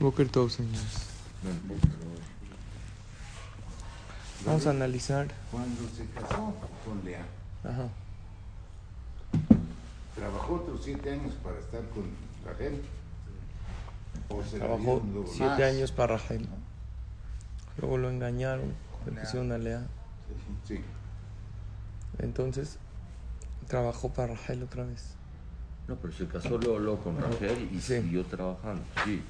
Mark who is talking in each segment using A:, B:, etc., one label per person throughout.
A: Boker Tov, señores. Vamos a analizar.
B: Cuando se casó con Lea,
A: Ajá.
B: trabajó otros siete años para estar con Rachel. O se
A: Trabajó siete
B: más.
A: años para Rachel. Luego lo engañaron, le pusieron a Lea.
B: Sí.
A: Entonces, trabajó para Rachel otra vez.
C: No, pero se casó luego, luego con Raquel y
A: Sí.
C: siguió trabajando. Sí.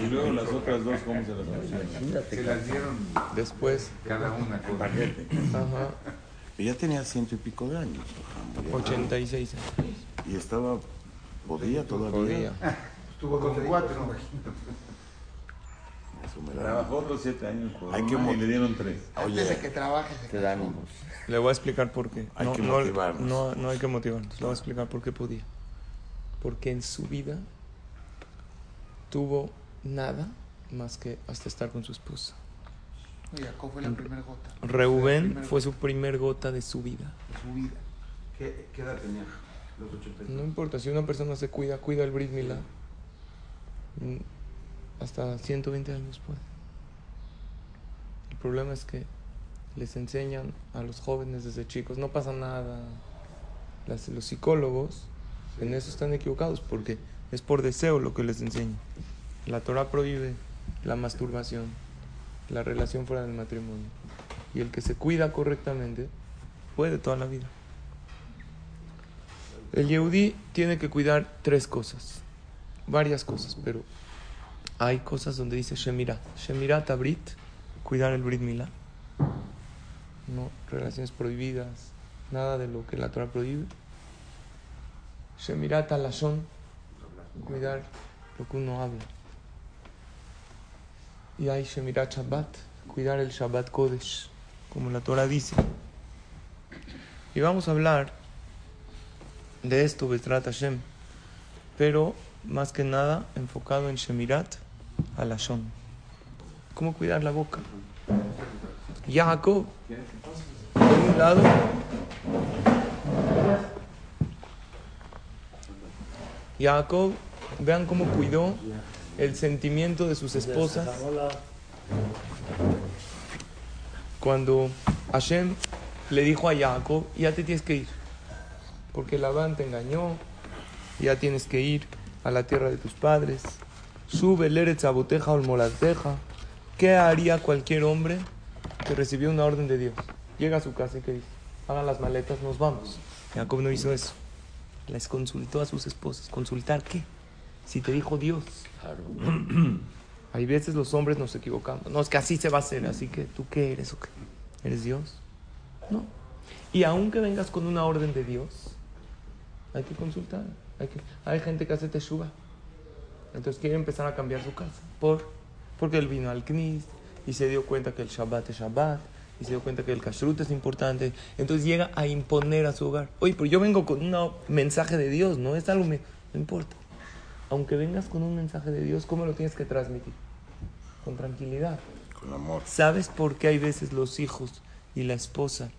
D: Y luego las otras dos, ¿cómo se las?
C: Imagínate.
B: Se las dieron
A: Después,
B: cada una con
A: ajá,
D: Ella tenía ciento y pico de años. murió.
A: 86 años.
D: Y estaba, podía todavía.
A: Podía.
B: Estuvo con cuatro.
E: Trabajó otros siete años por
D: Hay que
E: y le dieron tres.
D: Oye,
C: Te da ánimos.
A: Le voy a explicar por qué.
D: Hay
A: no,
D: que
A: no-
D: motivarnos.
A: No, no hay que motivarnos. Le voy a explicar por qué podía. Porque en su vida tuvo nada más que hasta estar con su esposa.
F: Jacob fue la primera gota
A: Reuben
F: Primer
A: fue su primer gota de su vida.
F: de su vida.
G: ¿Qué, qué edad tenía? Los 80
A: No importa, si una persona se cuida, cuida el Brit Milá, mm, hasta 120 años puede. El problema es que les enseñan a los jóvenes desde chicos, no pasa nada. Las- los psicólogos en eso están equivocados porque es por deseo lo que les enseñan. La Torah prohíbe la masturbación, la relación fuera del matrimonio. Y el que se cuida correctamente puede toda la vida. El Yehudi tiene que cuidar tres cosas, varias cosas, pero hay cosas donde dice Shemira. Shemira Tabrit, cuidar el Brit Milá. No, relaciones prohibidas, nada de lo que la Torah prohíbe. Shemira Talashon, cuidar lo que uno habla. Y hay Shemira Shabbat, cuidar el Shabbat Kodesh, como la Torah dice. Y vamos a hablar de esto, Betrat Hashem, pero más que nada enfocado en Shemirat Alashon. ¿Cómo cuidar la boca? Jacob, por un lado, Jacob, vean cómo cuidó el sentimiento de sus esposas cuando Hashem le dijo a Jacob, ya te tienes que ir porque Labán te engañó, ya tienes que ir a la tierra de tus padres. Sube el Eretz Aboteja o Molateja. ¿Qué haría cualquier hombre que recibió una orden de Dios? Llega a su casa y que dice, hagan las maletas, nos vamos. Jacob no hizo eso. Les consultó a sus esposas. ¿Consultar qué? Si te dijo Dios. Hay veces los hombres nos equivocamos. No, es que así se va a hacer, así que tú qué eres o qué? ¿Eres Dios? No. Y aunque vengas con una orden de Dios, hay que consultar. Hay, que, hay gente que hace teshuva. Entonces quiere empezar a cambiar su casa. ¿Por? Porque él vino al Knis y se dio cuenta que el Shabbat es Shabbat y se dio cuenta que el Kashrut es importante. Entonces llega a imponer a su hogar. Oye, pero yo vengo con un mensaje de Dios, no es algo, me, no importa. Aunque vengas con un mensaje de Dios, ¿cómo lo tienes que transmitir? Con tranquilidad.
D: Con amor.
A: ¿Sabes por qué hay veces los hijos y la esposa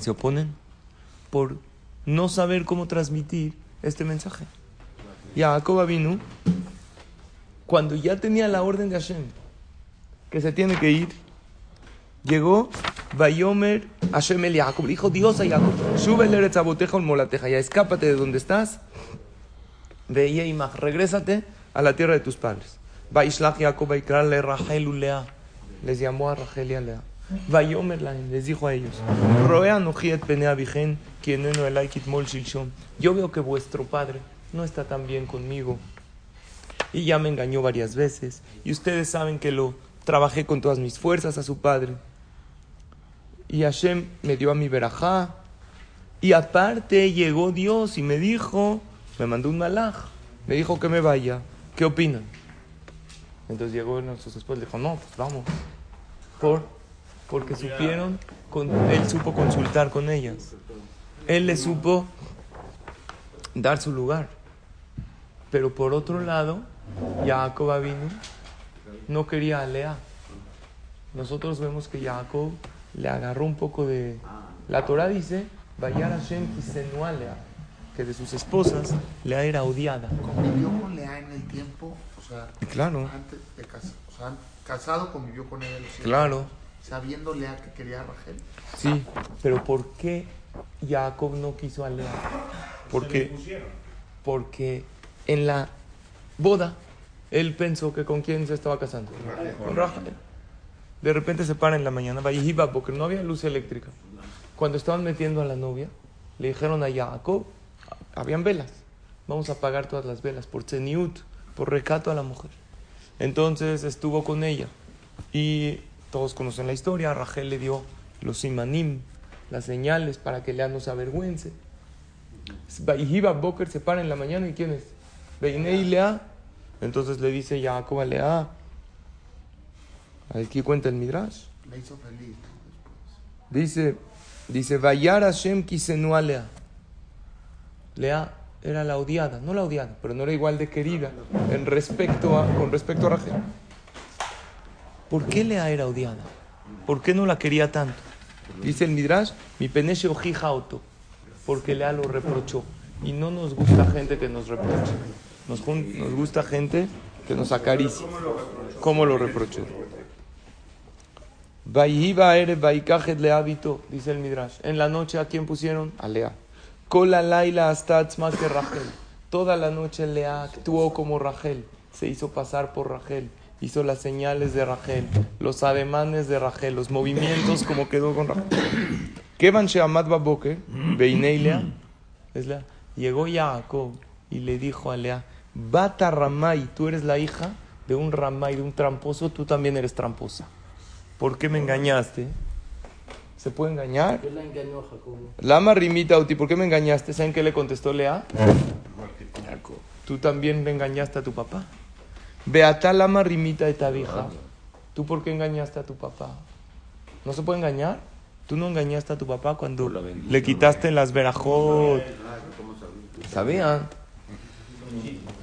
A: se oponen? Por no saber cómo transmitir este mensaje. Jacob vino cuando ya tenía la orden de Hashem que se tiene que ir. Llegó Bayomer Hashem el dijo Dios a Jacob: Sube el Eretz Aboteja ol Molateja. Ya escápate de donde estás. Veía Imach, regrésate a la tierra de tus padres. Vaishlach Jacob Vaikrale Rachel Ulea. Les llamó a Rachel y a Lea. Vayomer Laim, les dijo a ellos: Roea Nojiet Penea Vigen, quien no el Mol Shilshon. Yo veo que vuestro padre no está tan bien conmigo. Y ya me engañó varias veces. Y ustedes saben que lo trabajé con todas mis fuerzas a su padre. Y Hashem me dio a mi verajá. Y aparte llegó Dios y me dijo, me mandó un malaj, me dijo que me vaya. ¿Qué opinan? Entonces llegó sus esposas y dijo, no, pues vamos. Por, porque supieron, con, él supo consultar con ellas. Él le supo dar su lugar. Pero por otro lado, Jacob vino, no quería a. Nosotros vemos que Jacob le agarró un poco de... La Torah dice, Vayar Hashem kisenu a Lea", que de sus esposas Lea era odiada.
F: Convivió con Lea en el tiempo, o sea,
A: Claro,
F: antes de casar, o sea, casado convivió con ella.
A: claro.
F: Sabiendo Lea que quería a Rachel.
A: Sí, pero ¿por qué Jacob no quiso a Lea? Porque, porque en la boda él pensó que con quién se estaba casando. Con Rachel. De repente se para en la mañana, va porque no había luz eléctrica. Cuando estaban metiendo a la novia, le dijeron a Jacob, habían velas, vamos a apagar todas las velas por tzeniut, por recato a la mujer. Entonces estuvo con ella y todos conocen la historia, Rachel le dio los simanim, las señales para que Lea no se avergüence. Vaihiba Boker se para en la mañana y ¿quién es? Beinei Lea. Entonces le dice Jacob a Lea, aquí cuenta el Midrash.
F: Le hizo feliz.
A: Dice, dice, Vayar Hashem kisenu Lea. Lea era la odiada, no la odiada, pero no era igual de querida en respecto a, con respecto a Rachel. ¿Por qué Lea era odiada? ¿Por qué no la quería tanto? Dice el Midrash, mi peneche ojija auto, porque Lea lo reprochó. Y no nos gusta gente que nos reproche. Nos, nos gusta gente que nos acaricie. ¿Cómo lo reprochó? Dice el Midrash. En la noche, ¿a quién pusieron? A Lea. Kola laila hasta más que Rachel. Toda la noche Lea actuó como Rachel. Se hizo pasar por Rachel. Hizo las señales de Rachel, los ademanes de Rachel, los movimientos como quedó con Rachel. Kevan Sheamad Baboker, Beinei. Llegó Jacob y le dijo a Lea, Bata Ramay, tú eres la hija de un Ramay, de un tramposo, tú también eres tramposa. ¿Por qué me engañaste? ¿Se puede engañar?
E: Él la engañó Jacob.
A: Lama rimita Uti, ¿por qué me engañaste? ¿Saben qué le contestó Lea? Tú también me engañaste a tu papá. Beata lama rimita de tabija. ¿Tú por qué engañaste a tu papá? ¿No se puede engañar? Tú no engañaste a tu papá cuando le quitaste las verajot. ¿Sabían?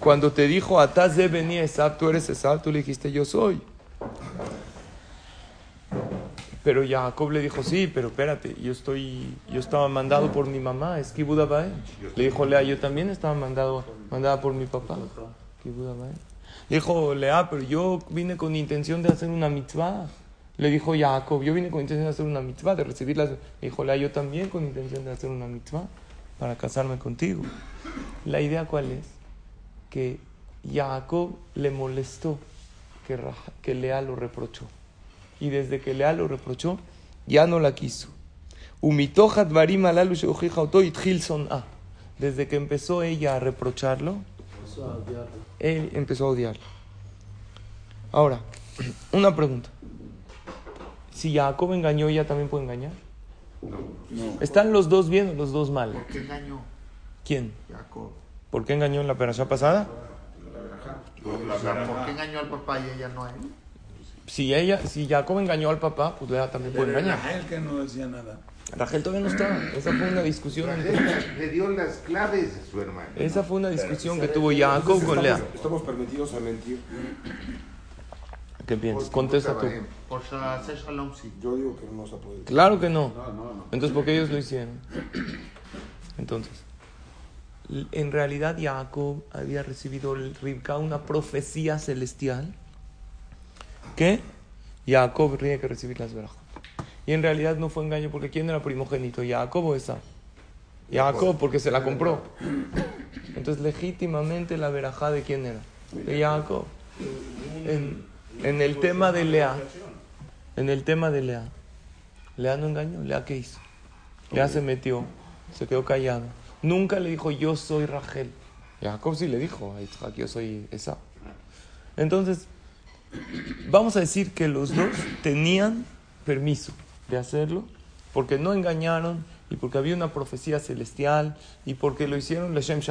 A: Cuando te dijo, Ataz de venir Esab, tú eres Esab, tú le dijiste, yo soy. Pero Jacob le dijo, sí, pero espérate, yo estoy, yo estaba mandado por mi mamá, es Kibud Abae. Le dijo Lea, yo también estaba mandado, mandada por mi papá. Le dijo Lea, pero yo vine con intención de hacer una mitzvah. Le dijo Jacob, yo vine con intención de hacer una mitzvah, de recibirlas. Le dijo Lea, yo también con intención de hacer una mitzvah para casarme contigo. La idea cuál es? Que Jacob le molestó que Lea lo reprochó. Y desde que Lea lo reprochó, ya no la quiso. Desde que empezó ella a reprocharlo,
E: Empezó a odiarlo.
A: él empezó a odiarlo. Ahora, una pregunta. Si Jacob engañó, ella también puede engañar. ¿Están los dos bien o los dos mal?
F: ¿Por qué engañó
A: ¿Quién?
F: Jacob?
A: ¿Por qué engañó en la perashá pasada?
F: ¿por qué engañó al papá y ella no a él?
A: Si ella, si Jacob engañó al papá, pues Lea también puede engañar.
D: Él que no decía nada.
A: Rachel todavía no está. Esa fue una discusión. entre-
B: Le dio las claves a su hermano.
A: Esa fue una discusión que tuvo Jacob con Lea.
G: Estamos permitidos a mentir.
A: ¿Qué piensas? Contesta tú.
F: Por hacer shalom, sí.
G: Yo digo que no se puede.
A: Claro que no. Entonces, ¿por qué ellos lo hicieron? Entonces, en realidad Jacob había recibido el Ribka una profecía celestial que Jacob tenía que recibir las verajot. Y en realidad no fue engaño porque ¿quién era primogénito? ¿Jacob o esa? Jacob porque se la compró. Entonces legítimamente la verajá de quién era? De Jacob. En, el tema de Lea, en el tema de Lea, Lea no engañó, Lea qué hizo? Lea se metió, se quedó callado. Nunca le dijo yo soy Rachel. Jacob sí le dijo yo soy esa. Entonces, vamos a decir que los dos tenían permiso de hacerlo porque no engañaron y porque había una profecía celestial y porque lo hicieron Leshem.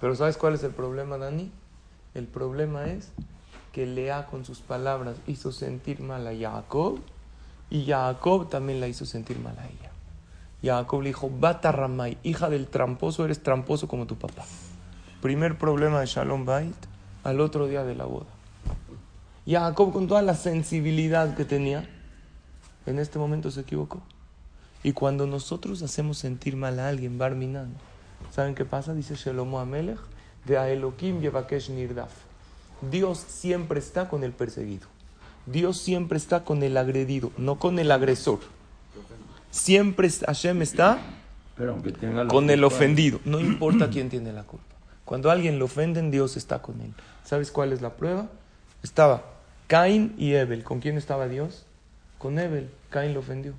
A: Pero ¿sabes cuál es el problema, Dani? El problema es que Lea con sus palabras hizo sentir mal a Jacob y Jacob también la hizo sentir mal a ella. Jacob le dijo, Bata Ramay, hija del tramposo, eres tramposo como tu papá. Primer problema de Shalom Bait al otro día de la boda. Jacob con toda la sensibilidad que tenía, en este momento se equivocó. Y cuando nosotros hacemos sentir mal a alguien, Barminan, ¿saben qué pasa? Dice Shelomo Amelech, de Aelokim Yevakesh Nirdaf. Dios siempre está con el perseguido. Dios siempre está con el agredido, no con el agresor. Siempre Hashem está
C: Pero tenga
A: con el ofendido. No importa quién tiene la culpa. Cuando a alguien lo ofenden, Dios está con él. ¿Sabes cuál es la prueba? Estaba Caín y Ebel. ¿Con quién estaba Dios? Con Ebel. Caín lo ofendió.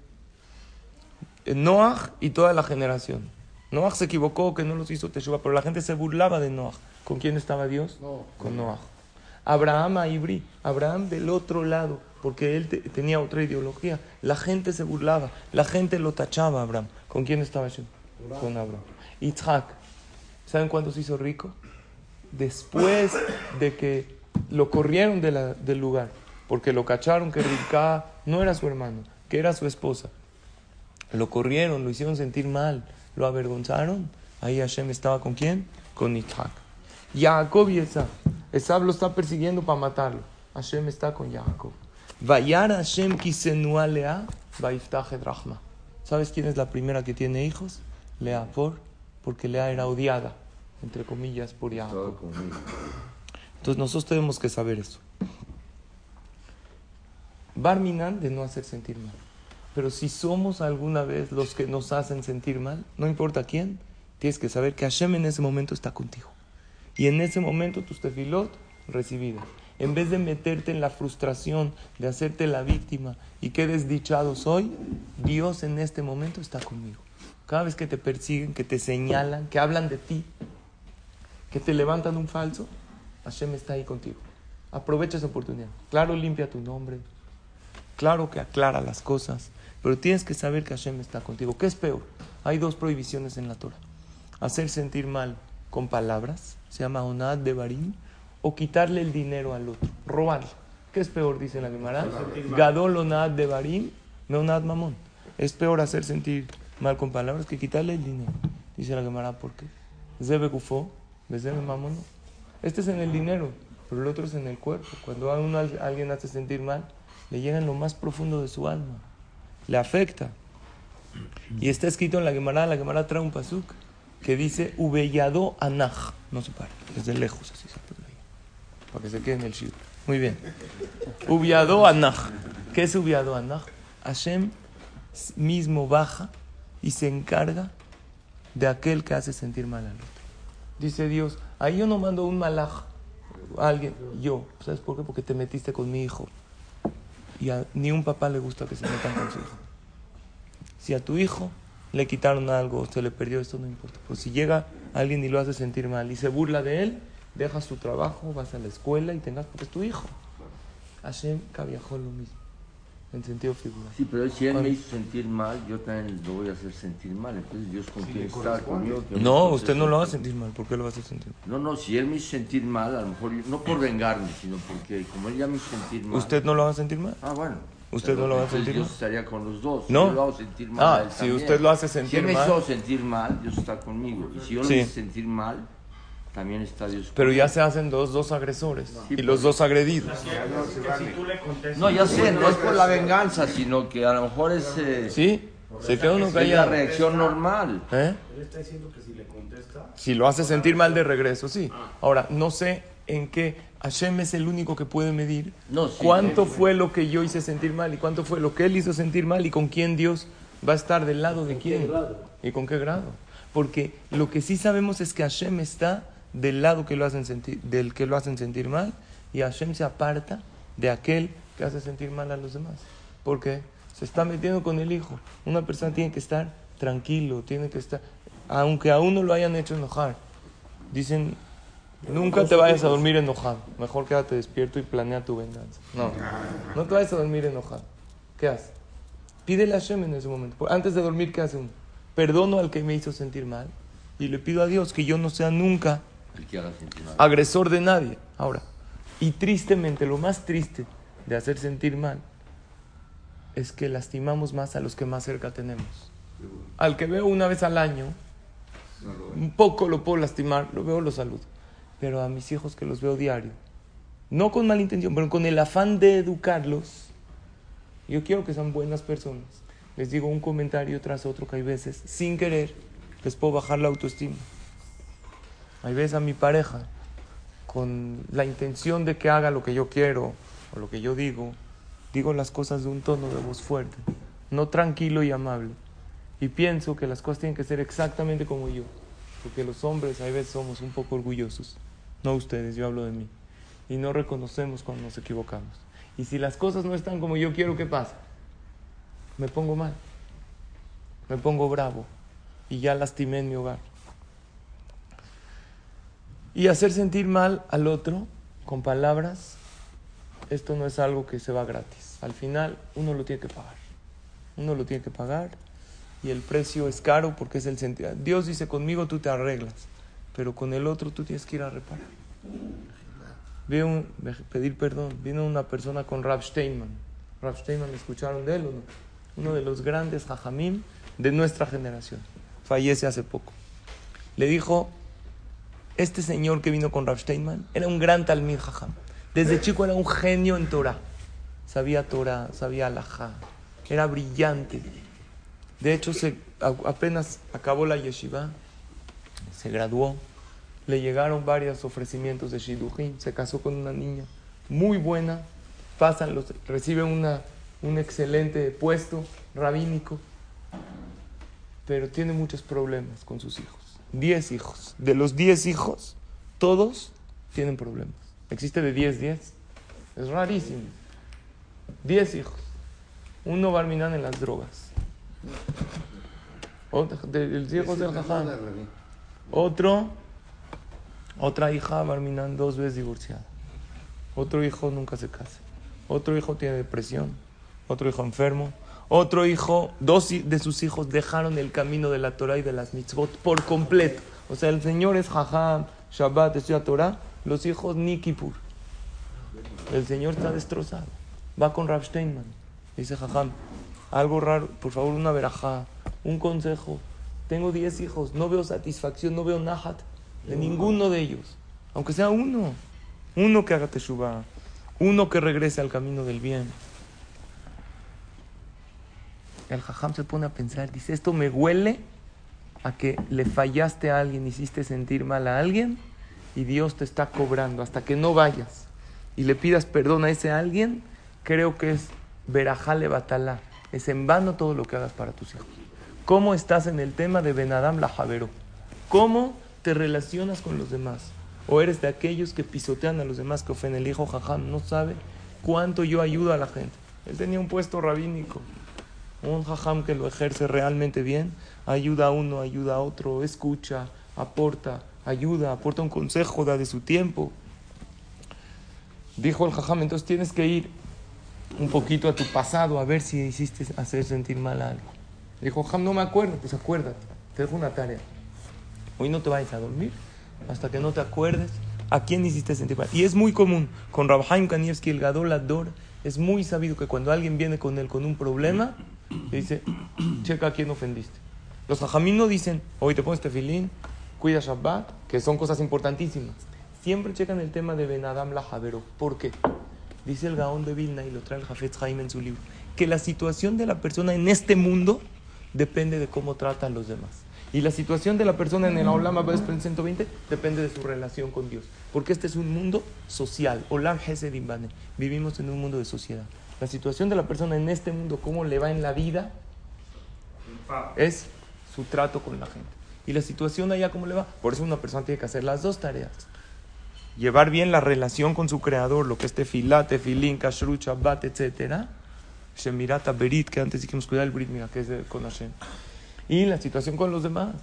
A: Eh, Noah y toda la generación. Noah se equivocó, que no los hizo Teshuvah, pero la gente se burlaba de Noah. ¿Con quién estaba Dios? Con Noah. Abraham a Ibrí. Abraham del otro lado, porque él te- tenía otra ideología. La gente se burlaba, la gente lo tachaba a Abraham. ¿Con quién estaba Hashem? Con Abraham. Isaac. ¿Saben cuándo se hizo rico? Después de que lo corrieron de la- del lugar, porque lo cacharon que Rivka no era su hermano, que era su esposa. Lo corrieron, lo hicieron sentir mal, lo avergonzaron. Ahí Hashem estaba con quién? Con Isaac. Jacob y Esab. Esab lo está persiguiendo para matarlo. Hashem está con Jacob. Vayar Hashem kisenua Lea, Rahma. ¿Sabes quién es la primera que tiene hijos? Lea, por, porque Lea era odiada, entre comillas, por Jacob. Entonces nosotros tenemos que saber eso. Barminan de no hacer sentir mal. Pero si somos alguna vez los que nos hacen sentir mal, no importa quién, tienes que saber que Hashem en ese momento está contigo. Y en ese momento tus tefilot recibidas. En vez de meterte en la frustración de hacerte la víctima y que desdichado soy, Dios en este momento está conmigo. Cada vez que te persiguen, que te señalan, que hablan de ti, que te levantan un falso, Hashem está ahí contigo. Aprovecha esa oportunidad. Claro, limpia tu nombre. Claro que aclara las cosas. Pero tienes que saber que Hashem está contigo. ¿Qué es peor? Hay dos prohibiciones en la Torah. Hacer sentir mal con palabras, se llama onad de barim, o quitarle el dinero al otro, robarle. ¿Qué es peor? Dice la Gemara. Gadol onad de barim, me onad mamón. Es peor hacer sentir mal con palabras que quitarle el dinero. Dice la Gemara, ¿por qué? Zebe gufó, mamón. Este es en el dinero, pero el otro es en el cuerpo. Cuando a uno, alguien hace sentir mal, le llega en lo más profundo de su alma. Le afecta. Y está escrito en la Gemara, la Gemara trae un pasuk que dice Ubeyado Anaj. No se para, desde lejos así se puede. Para que se quede en el shir. Muy bien. Ubeyado Anaj. ¿Qué es Ubeyado Anaj? Hashem mismo baja y se encarga de aquel que hace sentir mal al otro. Dice Dios, ahí yo no mando un malaj a alguien, yo. ¿Sabes por qué? Porque te metiste con mi hijo. Y a ni un papá le gusta que se metan con su hijo. Si a tu hijo le quitaron algo, se le perdió, esto no importa. Pero si llega alguien y lo hace sentir mal y se burla de él, dejas tu trabajo, vas a la escuela y tengas porque es tu hijo. Hashem viajó lo mismo, en sentido figurado.
C: Sí, pero si él
A: ¿Cuál?
C: me hizo sentir mal, yo también lo voy a hacer sentir mal. Entonces Dios con quién está conmigo. que
A: No, usted no lo va a
C: sentir-
A: mal. ¿Por qué lo va a hacer sentir mal?
C: No, no, si él me hizo sentir mal, a lo mejor, yo- no por vengarme, sino porque como él ya me hizo sentir mal.
A: ¿Usted no lo va a sentir mal?
C: Ah, bueno.
A: ¿Usted
C: Pero
A: no lo va a sentir
C: Dios
A: mal?
C: estaría con los dos.
A: No.
C: Yo lo hago sentir mal.
A: Ah,
C: a él
A: si
C: también.
A: usted lo hace
C: Si
A: sentir
C: él me
A: mal-
C: hizo sentir mal, Dios está conmigo. Y si yo lo
A: Sí.
C: hice sentir mal, también está Dios
A: Pero ya se hacen dos, dos agresores y los dos agredidos.
C: No, ya sé, no es por la venganza, sino que a lo mejor es, eh,
A: ¿Sí? Se queda uno
C: es la
A: callado.
C: reacción normal.
A: ¿Eh? Si lo hace sentir mal de regreso, sí. Ahora, no sé en qué Hashem es el único que puede medir
C: No, sí,
A: cuánto fue lo que yo hice sentir mal y cuánto fue lo que él hizo sentir mal y con quién Dios va a estar del lado de quién y con qué grado. Porque lo que sí sabemos es que Hashem está del lado que lo hacen sentir, del que lo hacen sentir mal y Hashem se aparta de aquel que hace sentir mal a los demás. Porque se está metiendo con el hijo. Una persona tiene que estar tranquilo, tiene que estar, aunque a uno lo hayan hecho enojar. Dicen, nunca te vayas a dormir enojado. Mejor quédate despierto y planea tu venganza. No, no te vayas a dormir enojado. ¿Qué haces? Pídele a Hashem en ese momento. Antes de dormir, ¿qué hace uno? Perdono al que me hizo sentir mal y le pido a Dios que yo no sea nunca Agresor de nadie. Ahora, Y tristemente, lo más triste de hacer sentir mal es que lastimamos más a los que más cerca tenemos. Al que veo una vez al año, un poco lo puedo lastimar, lo veo, lo saludo. Pero a mis hijos que los veo diario, no con mala intención, pero con el afán de educarlos, yo quiero que sean buenas personas. Les digo un comentario tras otro que hay veces, sin querer, les puedo bajar la autoestima. Hay veces a mi pareja, con la intención de que haga lo que yo quiero o lo que yo digo, digo las cosas de un tono de voz fuerte, no tranquilo y amable. Y pienso que las cosas tienen que ser exactamente como yo, porque los hombres a veces somos un poco orgullosos, no ustedes, yo hablo de mí, y no reconocemos cuando nos equivocamos. Y si las cosas no están como yo quiero que pase, me pongo mal, me pongo bravo y ya lastimé en mi hogar. Y hacer sentir mal al otro con palabras, esto no es algo que se va gratis. Al final uno lo tiene que pagar. Uno lo tiene que pagar y el precio es caro porque es el sentido. Dios dice, conmigo tú te arreglas, pero con el otro tú tienes que ir a reparar. Veo pedir perdón. Vino una persona con Rav Steinman. Rav Steinman, ¿escucharon de él o no? Uno de los grandes hajamim de nuestra generación. Fallece hace poco. Le dijo, este señor que vino con Rav Steinman era un gran talmid jajam. Desde chico era un genio en Torah. Sabía Torah, sabía alajá. Era brillante. De hecho, se, apenas acabó la yeshiva, se graduó, le llegaron varios ofrecimientos de Shidujin, se casó con una niña muy buena, pasan los, recibe una, un excelente puesto rabínico, pero tiene muchos problemas con sus hijos. Diez hijos. De los diez hijos, todos tienen problemas. Existe de diez, diez. Es rarísimo. Diez hijos. Uno va en las drogas. Otro, del hijos del jajam. Otro, otra hija Barminan dos veces divorciada. Otro hijo nunca se casa. Otro hijo tiene depresión. Otro hijo enfermo. Otro hijo, dos de sus hijos dejaron el camino de la Torah y de las mitzvot por completo. O sea, el Señor es Jajam, Shabbat, estudia Torah. Los hijos ni Kippur. El Señor está destrozado. Va con Rav Steinman. Dice Jajam, algo raro, por favor, una verajá, un consejo. Tengo 10 hijos, no veo satisfacción, no veo nahat de ninguno de ellos. Aunque sea uno. Uno que haga teshuva. Uno que regrese al camino del bien. El jajam se pone a pensar, dice, esto me huele a que le fallaste a alguien, hiciste sentir mal a alguien y Dios te está cobrando hasta que no vayas y le pidas perdón a ese alguien, creo que es verajale batala, es en vano todo lo que hagas para tus hijos. ¿Cómo estás en el tema de Benadam la Javero? ¿Cómo te relacionas con los demás? ¿O eres de aquellos que pisotean a los demás, que ofenden? El hijo jajam no sabe cuánto yo ayudo a la gente. Él tenía un puesto rabínico. Un jajam que lo ejerce realmente bien, ayuda a uno, ayuda a otro, escucha, aporta, ayuda, aporta un consejo, da de su tiempo. Dijo el jajam, entonces tienes que ir un poquito a tu pasado a ver si hiciste hacer sentir mal a alguien. Dijo, jajam, no me acuerdo, pues acuérdate, te dejo una tarea. Hoy no te vayas a dormir hasta que no te acuerdes a quién hiciste sentir mal. Y es muy común, con Rabhaim Kanievski, el Gadol Ador, es muy sabido que cuando alguien viene con él con un problema, dice, checa a quién ofendiste. Los jajamín no dicen, hoy te pones tefilín, cuida Shabbat, que son cosas importantísimas. Siempre checan el tema de Benadam la Javero. ¿Por qué? Dice el Gaón de Vilna y lo trae el Jafet Jaime en su libro, que la situación de la persona en este mundo depende de cómo trata a los demás. Y la situación de la persona en el Olam Abba 120 depende de su relación con Dios. Porque este es un mundo social. Olam Hesedimbane. Vivimos en un mundo de sociedad. La situación de la persona en este mundo, cómo le va en la vida, es su trato con la gente. Y la situación allá, cómo le va. Por eso una persona tiene que hacer las dos tareas. Llevar bien la relación con su creador, lo que es tefilá, tefilín, kashrut, shabbat, etc. Shemirata, berit, que antes dijimos cuidar el brit, mira, que es con Hashem. Y la situación con los demás.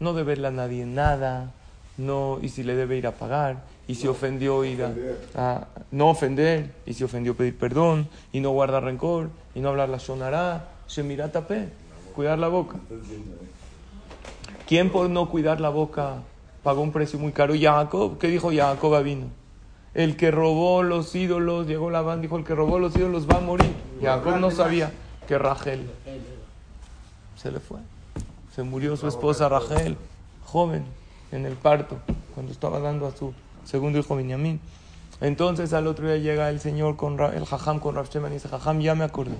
A: No deberle a nadie nada. No, y si le debe ir a pagar. Y si ofendió, ir a, a, no ofender. Y si ofendió, pedir perdón. Y no guardar rencor. Y no hablar la shonará. Shemirata pe. Cuidar la boca. ¿Quién por no cuidar la boca pagó un precio muy caro? Jacob. ¿Qué dijo Jacob vino? El que robó los ídolos, llegó la banda, dijo, el que robó los ídolos va a morir. Jacob no sabía que Rachel se le fue. Se murió su esposa Rachel, joven, en el parto, cuando estaba dando a su segundo hijo Benjamín. Entonces al otro día llega el señor con el jajam con Rav Sheman y dice, jajam, ya me acordé.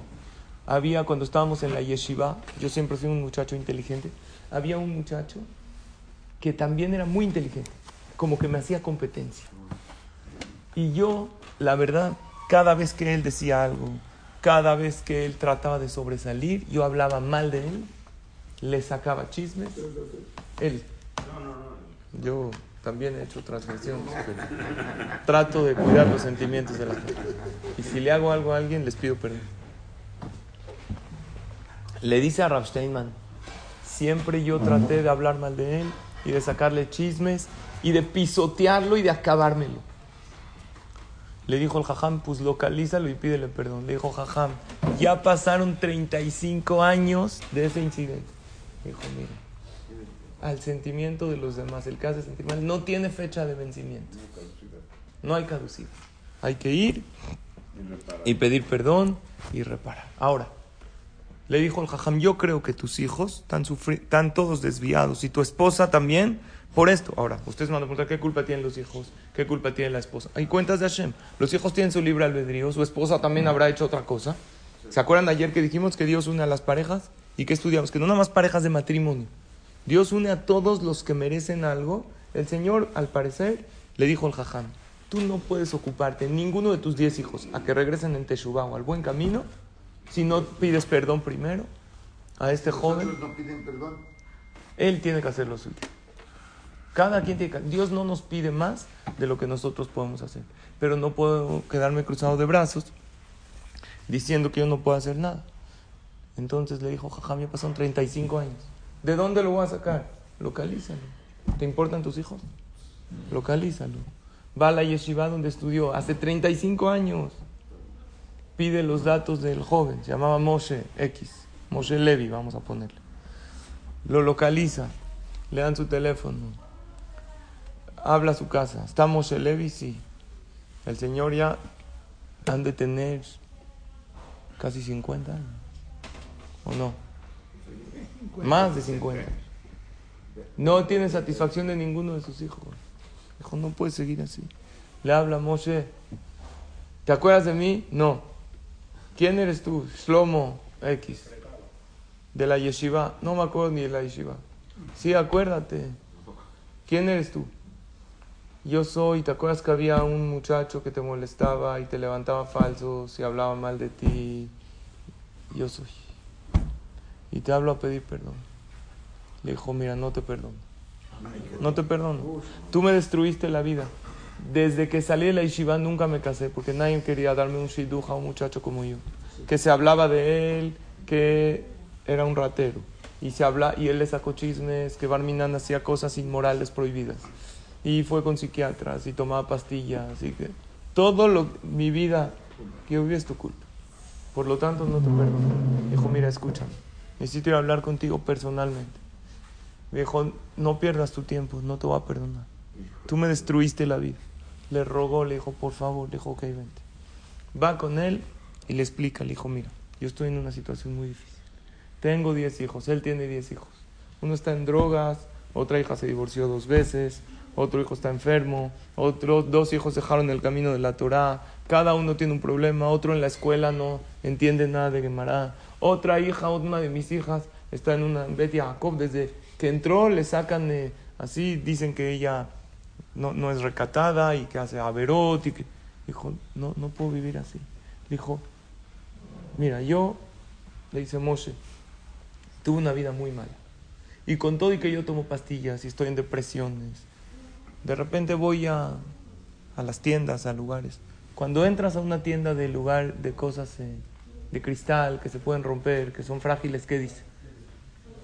A: Había cuando estábamos en la yeshiva, yo siempre fui un muchacho inteligente, había un muchacho que también era muy inteligente, como que me hacía competencia. Y yo, la verdad, cada vez que él decía algo, cada vez que él trataba de sobresalir, yo hablaba mal de él, le sacaba chismes. Él. Yo también he hecho transgresiones, pero trato de cuidar los sentimientos de la gente. Y si le hago algo a alguien, les pido perdón. Le dice a Rav Steinman, siempre yo traté de hablar mal de él y de sacarle chismes y de pisotearlo y de acabármelo. Le dijo el jajam, pues localízalo y pídele perdón. Le dijo jajam, ya pasaron 35 años de ese incidente. Dijo, mira, al sentimiento de los demás, el hace sentir mal, no tiene fecha de vencimiento. No hay caducidad. Hay que ir y pedir perdón y reparar. Ahora, le dijo el jajam, yo creo que tus hijos están, todos desviados y tu esposa también por esto. Ahora, ustedes me van a preguntar qué culpa tienen los hijos, qué culpa tiene la esposa. Hay cuentas de Hashem. Los hijos tienen su libre albedrío, su esposa también habrá hecho otra cosa. ¿Se acuerdan de ayer que dijimos que Dios une a las parejas? ¿Y que estudiamos? Que no nada más parejas de matrimonio. Dios une a todos los que merecen algo. El Señor, al parecer, le dijo al jajam, tú no puedes ocuparte, ninguno de tus diez hijos, a que regresen en Teshuvah o al buen camino, si no pides perdón primero a este joven.
B: Nosotros no piden perdón.
A: Él tiene que hacer lo suyo. Cada quien tiene que... Dios no nos pide más de lo que nosotros podemos hacer. Pero no puedo quedarme cruzado de brazos diciendo que yo no puedo hacer nada. Entonces le dijo, jajam, ya pasaron 35 años. ¿De dónde lo voy a sacar? Localízalo. ¿Te importan tus hijos? Localízalo. Va a la yeshiva donde estudió hace 35 años. Pide los datos del joven. Se llamaba Moshe X. Moshe Levi, vamos a ponerle lo localiza, le dan su teléfono, habla a su casa. ¿Está Moshe Levi? Sí. El señor ya han de tener casi 50 años. ¿O no? Más de 50. No tiene satisfacción de ninguno de sus hijos. Dijo, no puede seguir así. Le habla Moshe. ¿Te acuerdas de mí? No. ¿Quién eres tú? Shlomo X de la yeshiva. No me acuerdo ni de la yeshiva. Sí, acuérdate. ¿Quién eres tú? Yo soy, ¿te acuerdas que había un muchacho que te molestaba y te levantaba falsos y hablaba mal de ti? Yo soy. Y te hablo a pedir perdón. Le dijo, mira, no te perdono. No te perdono. Tú me destruiste la vida. Desde que salí de la yeshiva nunca me casé porque nadie quería darme un shiduja a un muchacho como yo. Que se hablaba de él, que era un ratero. Y, se habla, y él le sacó chismes, que Barminan hacía cosas inmorales prohibidas. Y fue con psiquiatras y tomaba pastillas. Así que todo lo, mi vida que viví es tu culpa. Por lo tanto, no te perdono. Dijo, mira, escúchame. Necesito ir a hablar contigo personalmente. Me dijo, no pierdas tu tiempo, no te voy a perdonar. Tú me destruiste la vida. Le rogó, le dijo, por favor, le dijo, ok, vente. Va con él y le explica, le dijo, mira, yo estoy en una situación muy difícil. Tengo 10 hijos, él tiene 10 hijos. Uno está en drogas, otra hija se divorció dos veces, otro hijo está enfermo, otros dos hijos dejaron el camino de la Torá, cada uno tiene un problema, otro en la escuela no entiende nada de Gemara, otra hija, una de mis hijas, está en una Betty Jacob, desde que entró le sacan eh, así, dicen que ella no, no es recatada y que hace averot y que dijo, no, no puedo vivir así. Dijo, mira, yo, le dice Moshe, tuve una vida muy mala. Y con todo y que yo tomo pastillas y estoy en depresiones, de repente voy a, a las tiendas, a lugares. Cuando entras a una tienda de lugar de cosas eh, de cristal que se pueden romper, que son frágiles, ¿qué dice?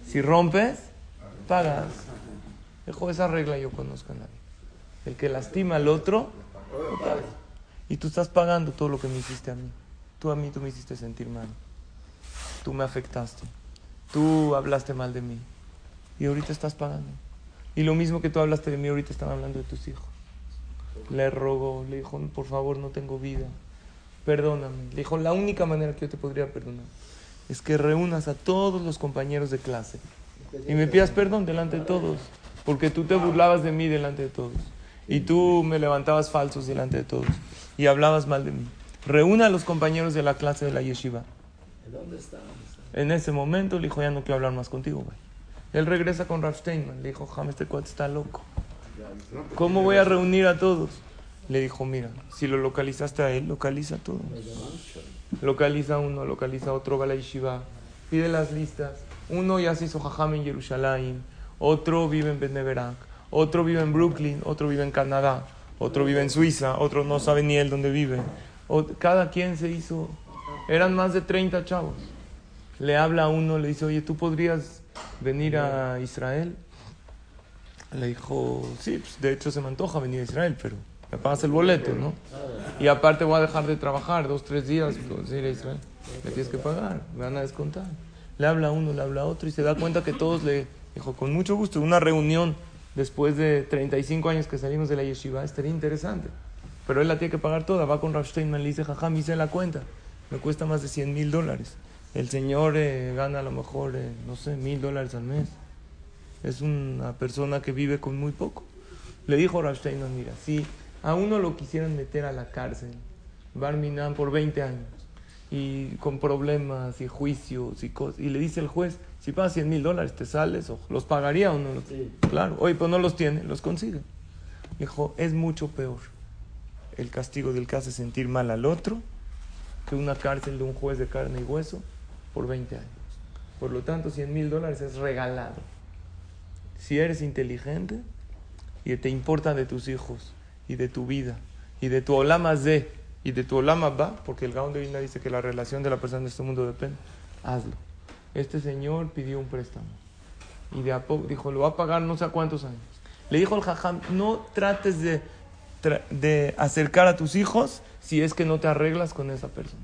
A: Si rompes, pagas. Dejo esa regla yo conozco la vida. El que lastima al otro, paga. Y tú estás pagando todo lo que me hiciste a mí. Tú a mí tú me hiciste sentir mal. Tú me afectaste. Tú hablaste mal de mí. Y ahorita estás pagando. Y lo mismo que tú hablaste de mí, ahorita están hablando de tus hijos. Le rogó, le dijo, por favor, no tengo vida. Perdóname. Le dijo, la única manera que yo te podría perdonar es que reúnas a todos los compañeros de clase y me pidas perdón delante de todos, porque tú te burlabas de mí delante de todos y tú me levantabas falsos delante de todos y hablabas mal de mí. Reúna a los compañeros de la clase de la yeshiva.
E: ¿Dónde está?
A: En ese momento le dijo, ya no quiero hablar más contigo, güey. Él regresa con Rav Steinman. Le dijo, James, este cuate está loco. ¿Cómo voy a reunir a todos? Le dijo, mira, si lo localizaste a él, localiza a todos. Localiza uno, localiza otro, va a la yeshiva. Pide las listas. Uno ya se hizo jajam en Jerusalén. Otro vive en Beneverak. Otro vive en Brooklyn. Otro vive en Canadá. Otro vive en Suiza. Otro no sabe ni él dónde vive. Cada quien se hizo. Eran más de 30 chavos. Le habla a uno, le dice, oye, ¿tú podrías venir a Israel? Le dijo, sí, pues, de hecho se me antoja venir a Israel, pero me pagas el boleto, ¿no? Y aparte voy a dejar de trabajar dos, tres días, pues, ir a Israel. Me tienes que pagar, me van a descontar. Le habla a uno, le habla a otro y se da cuenta que todos le dijo, con mucho gusto, una reunión después de 35 años que salimos de la yeshiva estaría interesante. Pero él la tiene que pagar toda, va con Rav Steinman, le dice, jaja, me hice la cuenta, me cuesta más de 100 mil dólares. El señor eh, gana a lo mejor, eh, no sé, mil dólares al mes. Es una persona que vive con muy poco. Le dijo Rav Steinman, mira, si a uno lo quisieran meter a la cárcel, Barminan, por 20 años, y con problemas y juicios y cosas, y le dice el juez, si pagas 100 mil dólares, ¿te sales? O, ¿Los pagaría o no?
E: Sí.
A: Claro, oye, pues no los tiene, los consigue. Dijo, es mucho peor el castigo del que hace sentir mal al otro que una cárcel de un juez de carne y hueso por 20 años. Por lo tanto, 100 mil dólares es regalado. Si eres inteligente y te importa de tus hijos y de tu vida y de tu olama de y de tu olama va, porque el Gaon de dice que la relación de la persona en este mundo depende, hazlo. Este señor pidió un préstamo y de a poco dijo, lo va a pagar no sé cuántos años. Le dijo el jajam, no trates de, de acercar a tus hijos si es que no te arreglas con esa persona.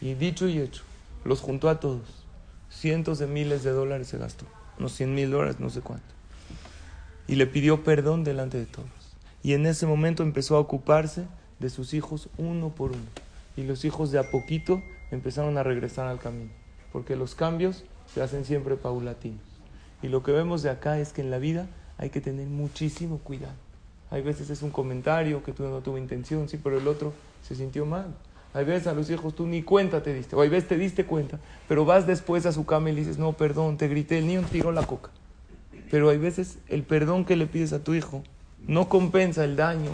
A: Y dicho y hecho, los juntó a todos. Cientos de miles de dólares se gastó. Unos 100 mil dólares, no sé cuánto. Y le pidió perdón delante de todos. Y en ese momento empezó a ocuparse de sus hijos uno por uno. Y los hijos de a poquito empezaron a regresar al camino. Porque los cambios se hacen siempre paulatinos. Y lo que vemos de acá es que en la vida hay que tener muchísimo cuidado. Hay veces es un comentario que tú no tuvo intención, sí, pero el otro se sintió mal. Hay veces a los hijos tú ni cuenta te diste, o hay veces te diste cuenta, pero vas después a su cama y le dices, no, perdón, te grité, el niño tiró la coca. Pero hay veces el perdón que le pides a tu hijo no compensa el daño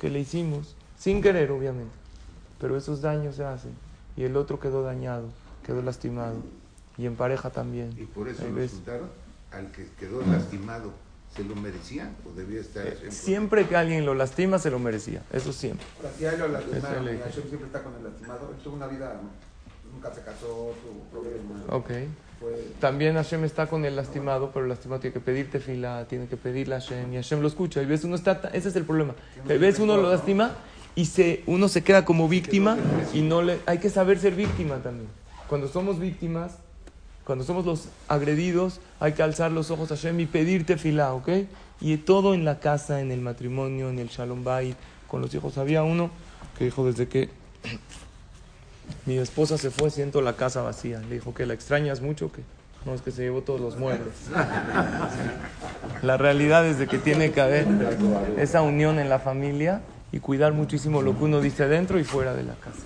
A: que le hicimos, sin querer obviamente, pero esos daños se hacen y el otro quedó dañado, quedó lastimado y en pareja también.
B: Y por eso juntaron al que quedó lastimado. ¿Se lo merecía o debía estar
A: Eh,
B: siempre?
A: Que alguien lo lastima, se lo merecía. Eso siempre.
H: Ahora, si a él lo
A: Eso
H: lastimaron,
A: le
H: y
A: dije.
H: Hashem siempre está con el lastimado. Él tuvo una vida, nunca se casó, tuvo problemas.
A: Ok.
H: Fue,
A: También Hashem está con el lastimado, pero el lastimado tiene que pedirte fila, tiene que pedirle a Hashem y Hashem lo escucha. Y ves uno está, ese es el problema. Y ves uno lo lastima y se, uno se queda como víctima y no le, hay que saber ser víctima también. Cuando somos víctimas, cuando somos los agredidos, hay que alzar los ojos a Hashem y pedirte fila, ¿ok? Y todo en la casa, en el matrimonio, en el Shalom Bayit, con los hijos. Había uno que dijo desde que mi esposa se fue, siento la casa vacía. Le dijo que la extrañas mucho, que no es que se llevó todos los muebles. La realidad es de que tiene que haber esa unión en la familia y cuidar muchísimo lo que uno dice dentro y fuera de la casa.